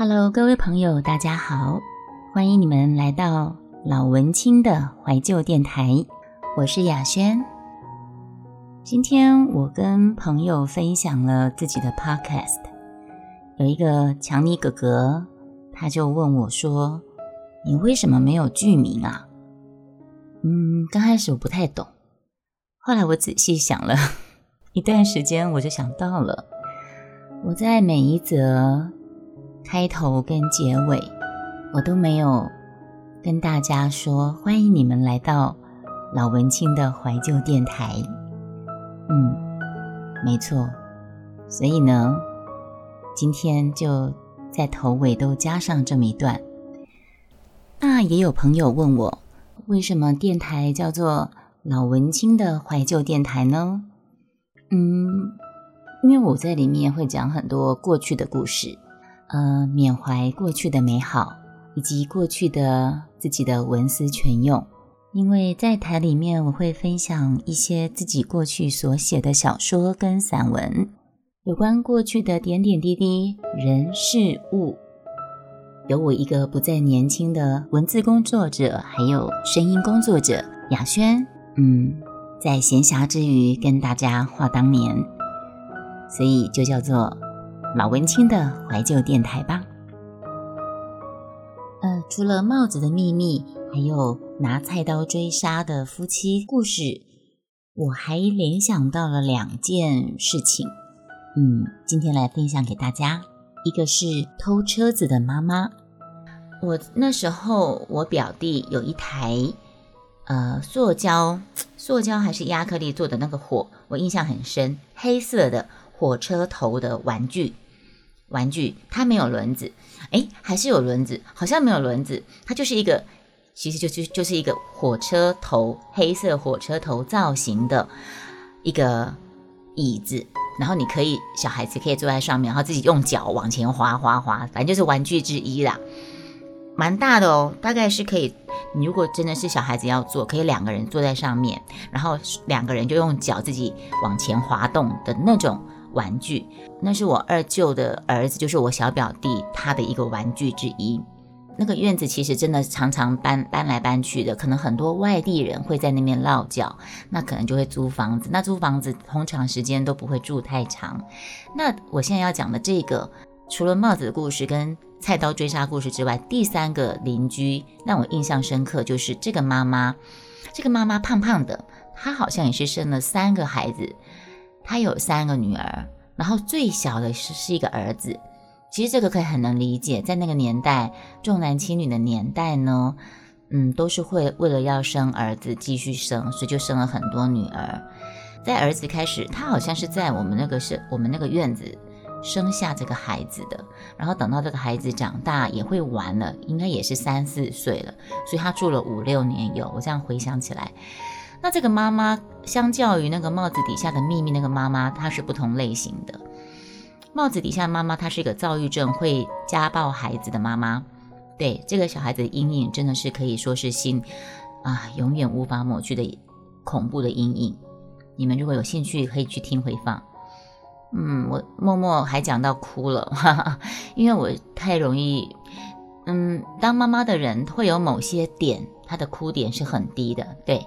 Hello，各位朋友，大家好，欢迎你们来到老文青的怀旧电台，我是雅轩。今天我跟朋友分享了自己的 Podcast，有一个强尼哥哥，他就问我说：“你为什么没有剧名啊？”嗯，刚开始我不太懂，后来我仔细想了 一段时间，我就想到了，我在每一则。开头跟结尾，我都没有跟大家说欢迎你们来到老文青的怀旧电台。嗯，没错。所以呢，今天就在头尾都加上这么一段。那也有朋友问我，为什么电台叫做老文青的怀旧电台呢？嗯，因为我在里面会讲很多过去的故事。呃，缅怀过去的美好，以及过去的自己的文思泉涌。因为在台里面，我会分享一些自己过去所写的小说跟散文，有关过去的点点滴滴、人事物。有我一个不再年轻的文字工作者，还有声音工作者雅轩，嗯，在闲暇之余跟大家话当年，所以就叫做。老文青的怀旧电台吧。呃，除了帽子的秘密，还有拿菜刀追杀的夫妻故事，我还联想到了两件事情。嗯，今天来分享给大家。一个是偷车子的妈妈。我那时候，我表弟有一台呃塑胶、塑胶还是亚克力做的那个火，我印象很深，黑色的。火车头的玩具，玩具它没有轮子，哎，还是有轮子，好像没有轮子，它就是一个，其实就是就是一个火车头，黑色火车头造型的一个椅子，然后你可以小孩子可以坐在上面，然后自己用脚往前滑滑滑，反正就是玩具之一啦，蛮大的哦，大概是可以，你如果真的是小孩子要坐，可以两个人坐在上面，然后两个人就用脚自己往前滑动的那种。玩具，那是我二舅的儿子，就是我小表弟他的一个玩具之一。那个院子其实真的常常搬搬来搬去的，可能很多外地人会在那边落脚，那可能就会租房子。那租房子通常时间都不会住太长。那我现在要讲的这个，除了帽子的故事跟菜刀追杀故事之外，第三个邻居让我印象深刻，就是这个妈妈。这个妈妈胖胖的，她好像也是生了三个孩子。他有三个女儿，然后最小的是是一个儿子。其实这个可以很能理解，在那个年代重男轻女的年代呢，嗯，都是会为了要生儿子继续生，所以就生了很多女儿。在儿子开始，他好像是在我们那个是我们那个院子生下这个孩子的，然后等到这个孩子长大也会玩了，应该也是三四岁了，所以他住了五六年有。我这样回想起来。那这个妈妈，相较于那个帽子底下的秘密那个妈妈，她是不同类型的。帽子底下妈妈，她是一个躁郁症会家暴孩子的妈妈。对这个小孩子的阴影，真的是可以说是心啊，永远无法抹去的恐怖的阴影。你们如果有兴趣，可以去听回放。嗯，我默默还讲到哭了，因为我太容易，嗯，当妈妈的人会有某些点，她的哭点是很低的，对。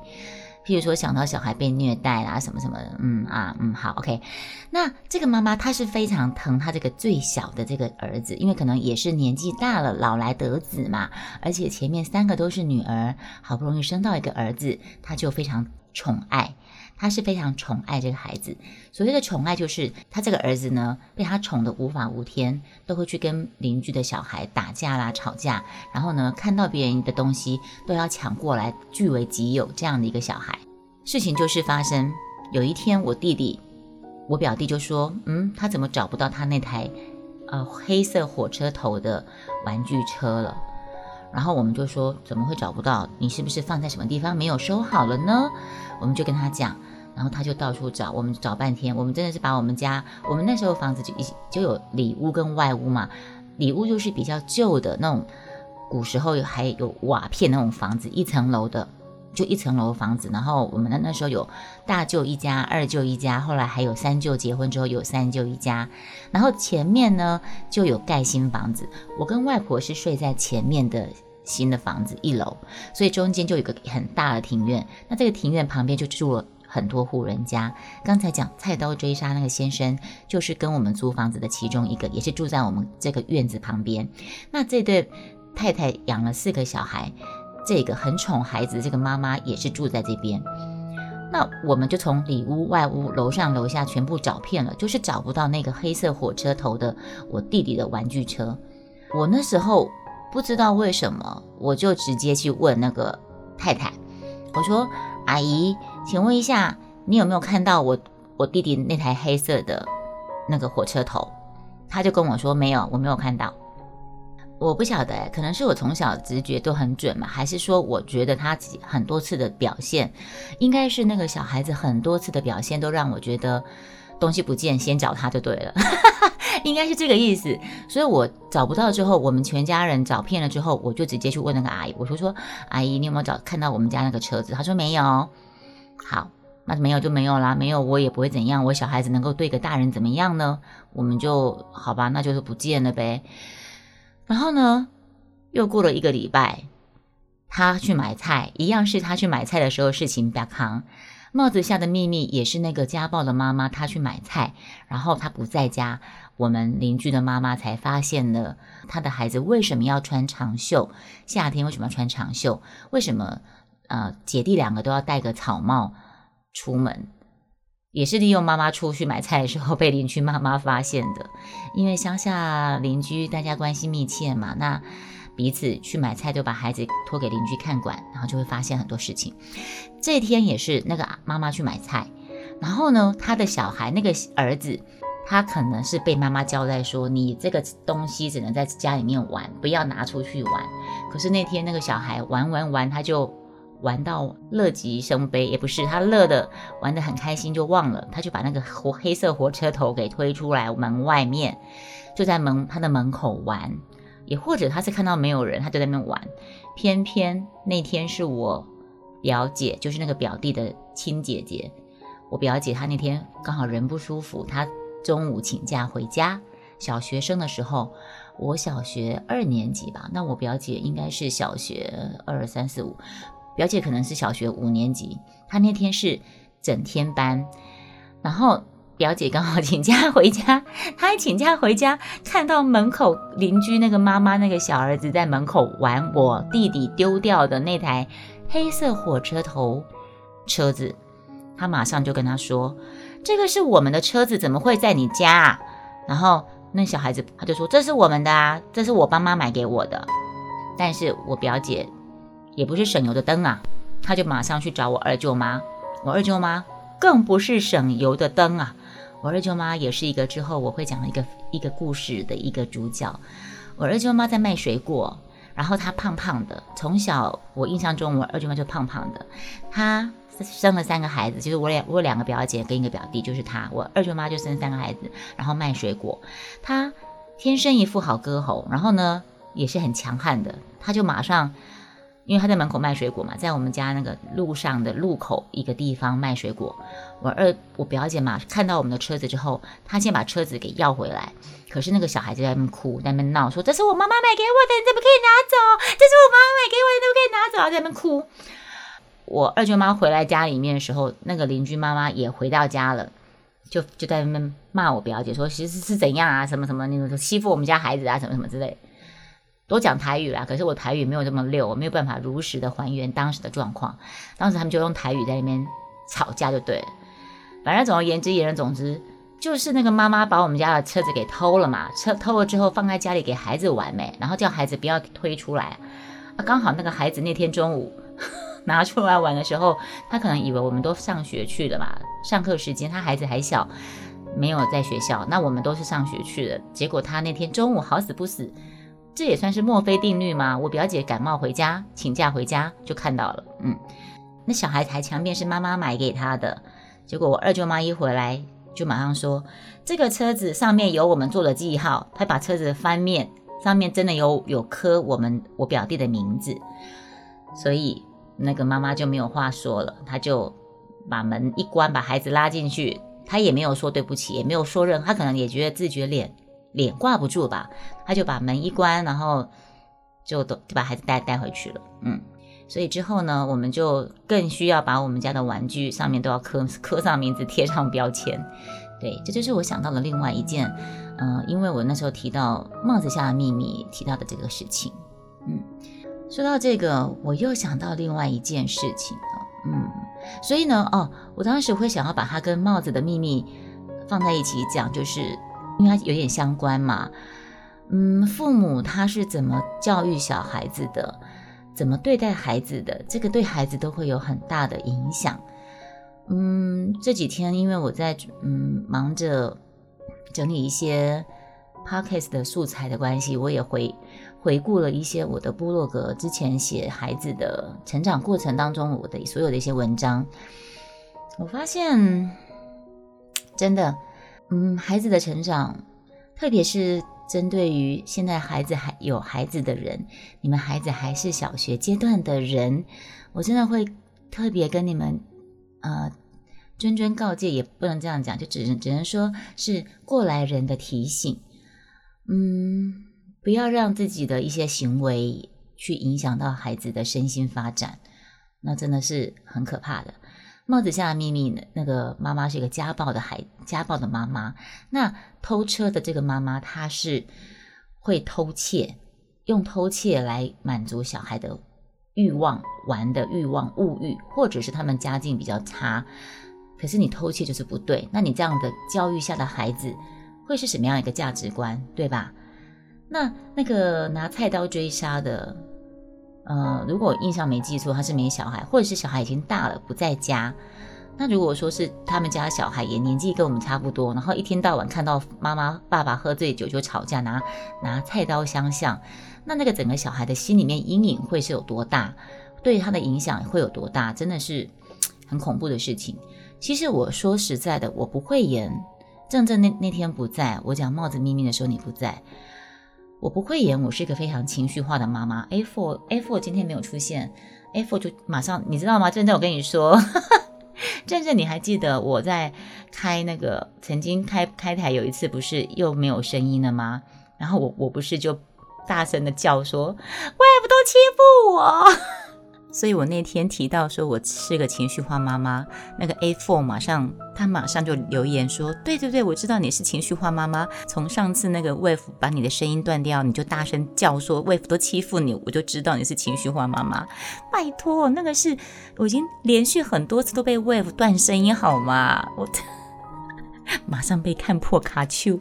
譬如说想到小孩被虐待啦，什么什么，嗯啊，嗯好，OK。那这个妈妈她是非常疼她这个最小的这个儿子，因为可能也是年纪大了，老来得子嘛，而且前面三个都是女儿，好不容易生到一个儿子，她就非常宠爱，他是非常宠爱这个孩子。所谓的宠爱，就是他这个儿子呢，被他宠得无法无天，都会去跟邻居的小孩打架啦、吵架，然后呢，看到别人的东西都要抢过来据为己有，这样的一个小孩。事情就是发生，有一天我弟弟，我表弟就说：“嗯，他怎么找不到他那台，呃，黑色火车头的玩具车了？”然后我们就说：“怎么会找不到？你是不是放在什么地方没有收好了呢？”我们就跟他讲，然后他就到处找，我们找半天，我们真的是把我们家，我们那时候房子就一就有里屋跟外屋嘛，里屋就是比较旧的那种，古时候还有瓦片那种房子，一层楼的。就一层楼房子，然后我们那那时候有大舅一家、二舅一家，后来还有三舅结婚之后有三舅一家，然后前面呢就有盖新房子，我跟外婆是睡在前面的新的房子一楼，所以中间就有个很大的庭院，那这个庭院旁边就住了很多户人家。刚才讲菜刀追杀那个先生，就是跟我们租房子的其中一个，也是住在我们这个院子旁边。那这对太太养了四个小孩。这个很宠孩子，这个妈妈也是住在这边。那我们就从里屋、外屋、楼上、楼下全部找遍了，就是找不到那个黑色火车头的我弟弟的玩具车。我那时候不知道为什么，我就直接去问那个太太，我说：“阿姨，请问一下，你有没有看到我我弟弟那台黑色的那个火车头？”他就跟我说：“没有，我没有看到。”我不晓得，可能是我从小直觉都很准嘛，还是说我觉得他很多次的表现，应该是那个小孩子很多次的表现都让我觉得东西不见，先找他就对了，应该是这个意思。所以我找不到之后，我们全家人找遍了之后，我就直接去问那个阿姨，我说说阿姨，你有没有找看到我们家那个车子？她说没有。好，那没有就没有啦，没有我也不会怎样，我小孩子能够对个大人怎么样呢？我们就好吧，那就是不见了呗。然后呢，又过了一个礼拜，他去买菜，一样是他去买菜的时候事情。表康帽子下的秘密也是那个家暴的妈妈，她去买菜，然后她不在家，我们邻居的妈妈才发现了他的孩子为什么要穿长袖，夏天为什么要穿长袖，为什么呃姐弟两个都要戴个草帽出门。也是利用妈妈出去买菜的时候被邻居妈妈发现的，因为乡下邻居大家关系密切嘛，那彼此去买菜就把孩子托给邻居看管，然后就会发现很多事情。这天也是那个妈妈去买菜，然后呢，他的小孩那个儿子，他可能是被妈妈交代说，你这个东西只能在家里面玩，不要拿出去玩。可是那天那个小孩玩玩玩，他就。玩到乐极生悲，也不是他乐的玩得很开心就忘了，他就把那个火黑色火车头给推出来门外面，就在门他的门口玩，也或者他是看到没有人，他就在那边玩。偏偏那天是我表姐，就是那个表弟的亲姐姐，我表姐她那天刚好人不舒服，她中午请假回家。小学生的时候，我小学二年级吧，那我表姐应该是小学二三四五。表姐可能是小学五年级，她那天是整天班，然后表姐刚好 请假回家，她一请假回家，看到门口邻居那个妈妈那个小儿子在门口玩我弟弟丢掉的那台黑色火车头车子，她马上就跟他说：“这个是我们的车子，怎么会在你家？”啊然后那小孩子他就说：“这是我们的啊，这是我爸妈买给我的。”但是我表姐。也不是省油的灯啊，他就马上去找我二舅妈。我二舅妈更不是省油的灯啊，我二舅妈也是一个之后我会讲的一个一个故事的一个主角。我二舅妈在卖水果，然后她胖胖的，从小我印象中我二舅妈就胖胖的。她生了三个孩子，就是我两我两个表姐跟一个表弟，就是她。我二舅妈就生三个孩子，然后卖水果。她天生一副好歌喉，然后呢也是很强悍的，她就马上。因为他在门口卖水果嘛，在我们家那个路上的路口一个地方卖水果。我二我表姐嘛，看到我们的车子之后，她先把车子给要回来。可是那个小孩子在那边哭，在那边闹，说这是我妈妈买给我的，你怎么可以拿走？这是我妈妈买给我的，你怎么可以拿走？在那边哭。我二舅妈回来家里面的时候，那个邻居妈妈也回到家了，就就在那边骂我表姐说，其实是怎样啊，什么什么那种欺负我们家孩子啊，什么什么之类。都讲台语啦，可是我台语没有这么溜，我没有办法如实的还原当时的状况。当时他们就用台语在那边吵架，就对了。反正总而言之，言而总之，就是那个妈妈把我们家的车子给偷了嘛，车偷了之后放在家里给孩子玩没，然后叫孩子不要推出来。刚好那个孩子那天中午 拿出来玩的时候，他可能以为我们都上学去了嘛，上课时间他孩子还小，没有在学校，那我们都是上学去的。结果他那天中午好死不死。这也算是墨菲定律吗？我表姐感冒回家，请假回家就看到了。嗯，那小孩台墙面是妈妈买给他的，结果我二舅妈一回来就马上说，这个车子上面有我们做的记号，她把车子翻面，上面真的有有刻我们我表弟的名字，所以那个妈妈就没有话说了，她就把门一关，把孩子拉进去，她也没有说对不起，也没有说任，她可能也觉得自觉脸脸挂不住吧，他就把门一关，然后就都就把孩子带带回去了，嗯。所以之后呢，我们就更需要把我们家的玩具上面都要刻刻上名字，贴上标签。对，这就是我想到的另外一件，嗯，因为我那时候提到帽子下的秘密提到的这个事情。嗯，说到这个，我又想到另外一件事情了。嗯，所以呢，哦，我当时会想要把它跟帽子的秘密放在一起讲，就是因为它有点相关嘛。嗯，父母他是怎么教育小孩子的？怎么对待孩子的，这个对孩子都会有很大的影响。嗯，这几天因为我在嗯忙着整理一些 podcast 的素材的关系，我也回回顾了一些我的部落格之前写孩子的成长过程当中我的所有的一些文章。我发现真的，嗯，孩子的成长，特别是。针对于现在孩子还有孩子的人，你们孩子还是小学阶段的人，我真的会特别跟你们，呃，谆谆告诫，也不能这样讲，就只能只能说是过来人的提醒。嗯，不要让自己的一些行为去影响到孩子的身心发展，那真的是很可怕的。帽子下的秘密呢？那个妈妈是一个家暴的孩，家暴的妈妈。那偷车的这个妈妈，她是会偷窃，用偷窃来满足小孩的欲望、玩的欲望、物欲，或者是他们家境比较差。可是你偷窃就是不对。那你这样的教育下的孩子，会是什么样一个价值观，对吧？那那个拿菜刀追杀的。呃，如果印象没记错，他是没小孩，或者是小孩已经大了不在家。那如果说是他们家小孩也年纪跟我们差不多，然后一天到晚看到妈妈、爸爸喝醉酒就吵架，拿拿菜刀相向，那那个整个小孩的心里面阴影会是有多大？对他的影响会有多大？真的是很恐怖的事情。其实我说实在的，我不会演。正正那那天不在我讲帽子秘密的时候，你不在。我不会演，我是一个非常情绪化的妈妈。A four A four 今天没有出现，A four 就马上你知道吗？正正，我跟你说，正正，你还记得我在开那个曾经开开台有一次不是又没有声音了吗？然后我我不是就大声的叫说，外婆都欺负我。所以我那天提到说我是个情绪化妈妈，那个 A four 马上他马上就留言说，对对对，我知道你是情绪化妈妈。从上次那个 Wave 把你的声音断掉，你就大声叫说 Wave 都欺负你，我就知道你是情绪化妈妈。拜托，那个是我已经连续很多次都被 Wave 断声音好吗？我 马上被看破卡丘。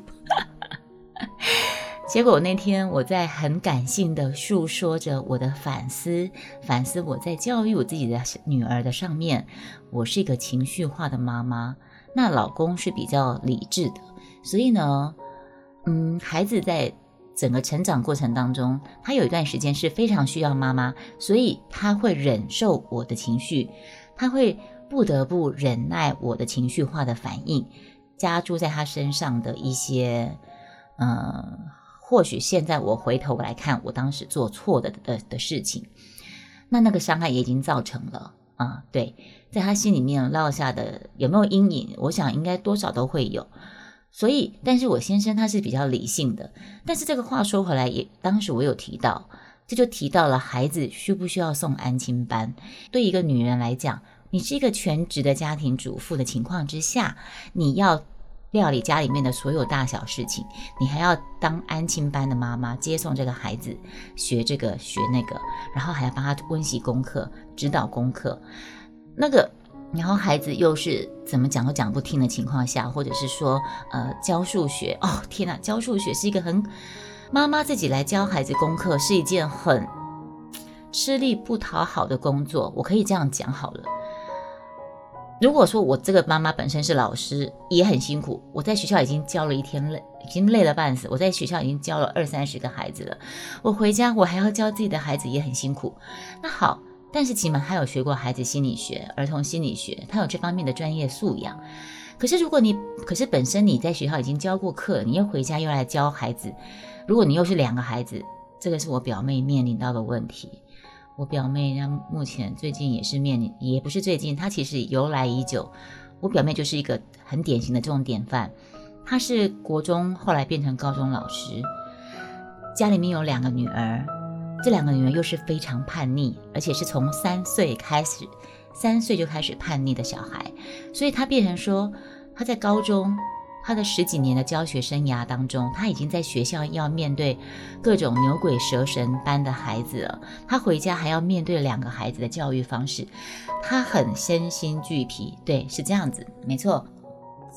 结果那天我在很感性的诉说着我的反思，反思我在教育我自己的女儿的上面，我是一个情绪化的妈妈，那老公是比较理智的，所以呢，嗯，孩子在整个成长过程当中，他有一段时间是非常需要妈妈，所以他会忍受我的情绪，他会不得不忍耐我的情绪化的反应，加诸在他身上的一些，嗯。或许现在我回头来看，我当时做错的的的事情，那那个伤害也已经造成了啊。对，在他心里面落下的有没有阴影？我想应该多少都会有。所以，但是我先生他是比较理性的。但是这个话说回来，也当时我有提到，这就提到了孩子需不需要送安亲班？对一个女人来讲，你是一个全职的家庭主妇的情况之下，你要。料理家里面的所有大小事情，你还要当安亲班的妈妈，接送这个孩子，学这个学那个，然后还要帮他温习功课、指导功课，那个，然后孩子又是怎么讲都讲不听的情况下，或者是说，呃，教数学，哦，天哪，教数学是一个很，妈妈自己来教孩子功课是一件很吃力不讨好的工作，我可以这样讲好了。如果说我这个妈妈本身是老师，也很辛苦。我在学校已经教了一天累，已经累了半死。我在学校已经教了二三十个孩子了，我回家我还要教自己的孩子，也很辛苦。那好，但是起码他有学过孩子心理学、儿童心理学，他有这方面的专业素养。可是如果你，可是本身你在学校已经教过课，你又回家又来教孩子，如果你又是两个孩子，这个是我表妹面临到的问题。我表妹她目前最近也是面临，也不是最近，她其实由来已久。我表妹就是一个很典型的这种典范，她是国中后来变成高中老师，家里面有两个女儿，这两个女儿又是非常叛逆，而且是从三岁开始，三岁就开始叛逆的小孩，所以她变成说她在高中。他的十几年的教学生涯当中，他已经在学校要面对各种牛鬼蛇神般的孩子了。他回家还要面对两个孩子的教育方式，他很身心俱疲。对，是这样子，没错。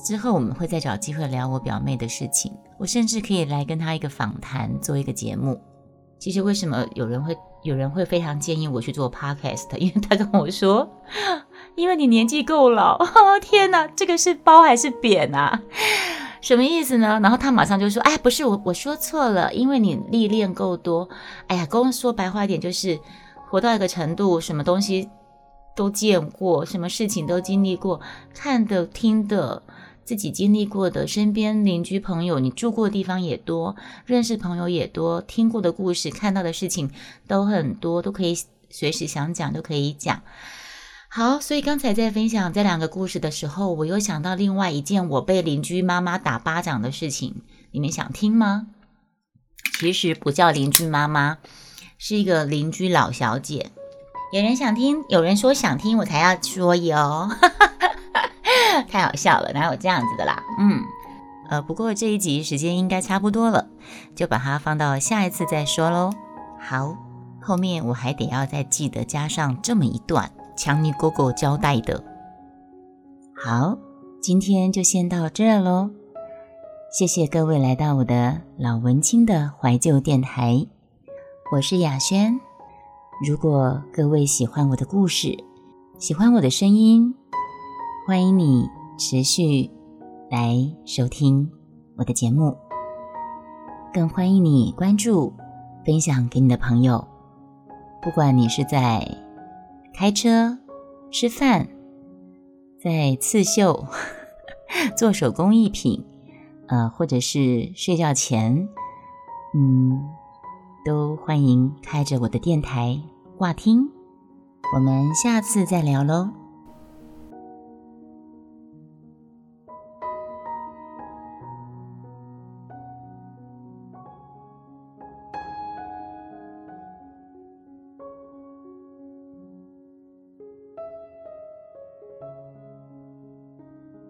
之后我们会再找机会聊我表妹的事情，我甚至可以来跟她一个访谈，做一个节目。其实为什么有人会有人会非常建议我去做 podcast？因为他跟我说。因为你年纪够老，天哪，这个是褒还是贬啊？什么意思呢？然后他马上就说：“哎，不是我，我说错了，因为你历练够多。哎呀，跟我说白话一点，就是活到一个程度，什么东西都见过，什么事情都经历过，看的、听的，自己经历过的，身边邻居朋友，你住过的地方也多，认识朋友也多，听过的故事、看到的事情都很多，都可以随时想讲都可以讲。”好，所以刚才在分享这两个故事的时候，我又想到另外一件我被邻居妈妈打巴掌的事情，你们想听吗？其实不叫邻居妈妈，是一个邻居老小姐。有人想听，有人说想听，我才要说哟，太好笑了，哪有这样子的啦？嗯，呃，不过这一集时间应该差不多了，就把它放到下一次再说喽。好，后面我还得要再记得加上这么一段。强尼哥哥交代的。好，今天就先到这儿喽。谢谢各位来到我的老文青的怀旧电台，我是雅轩。如果各位喜欢我的故事，喜欢我的声音，欢迎你持续来收听我的节目，更欢迎你关注、分享给你的朋友。不管你是在。开车、吃饭、在刺绣、做手工艺品，呃，或者是睡觉前，嗯，都欢迎开着我的电台挂听。我们下次再聊喽。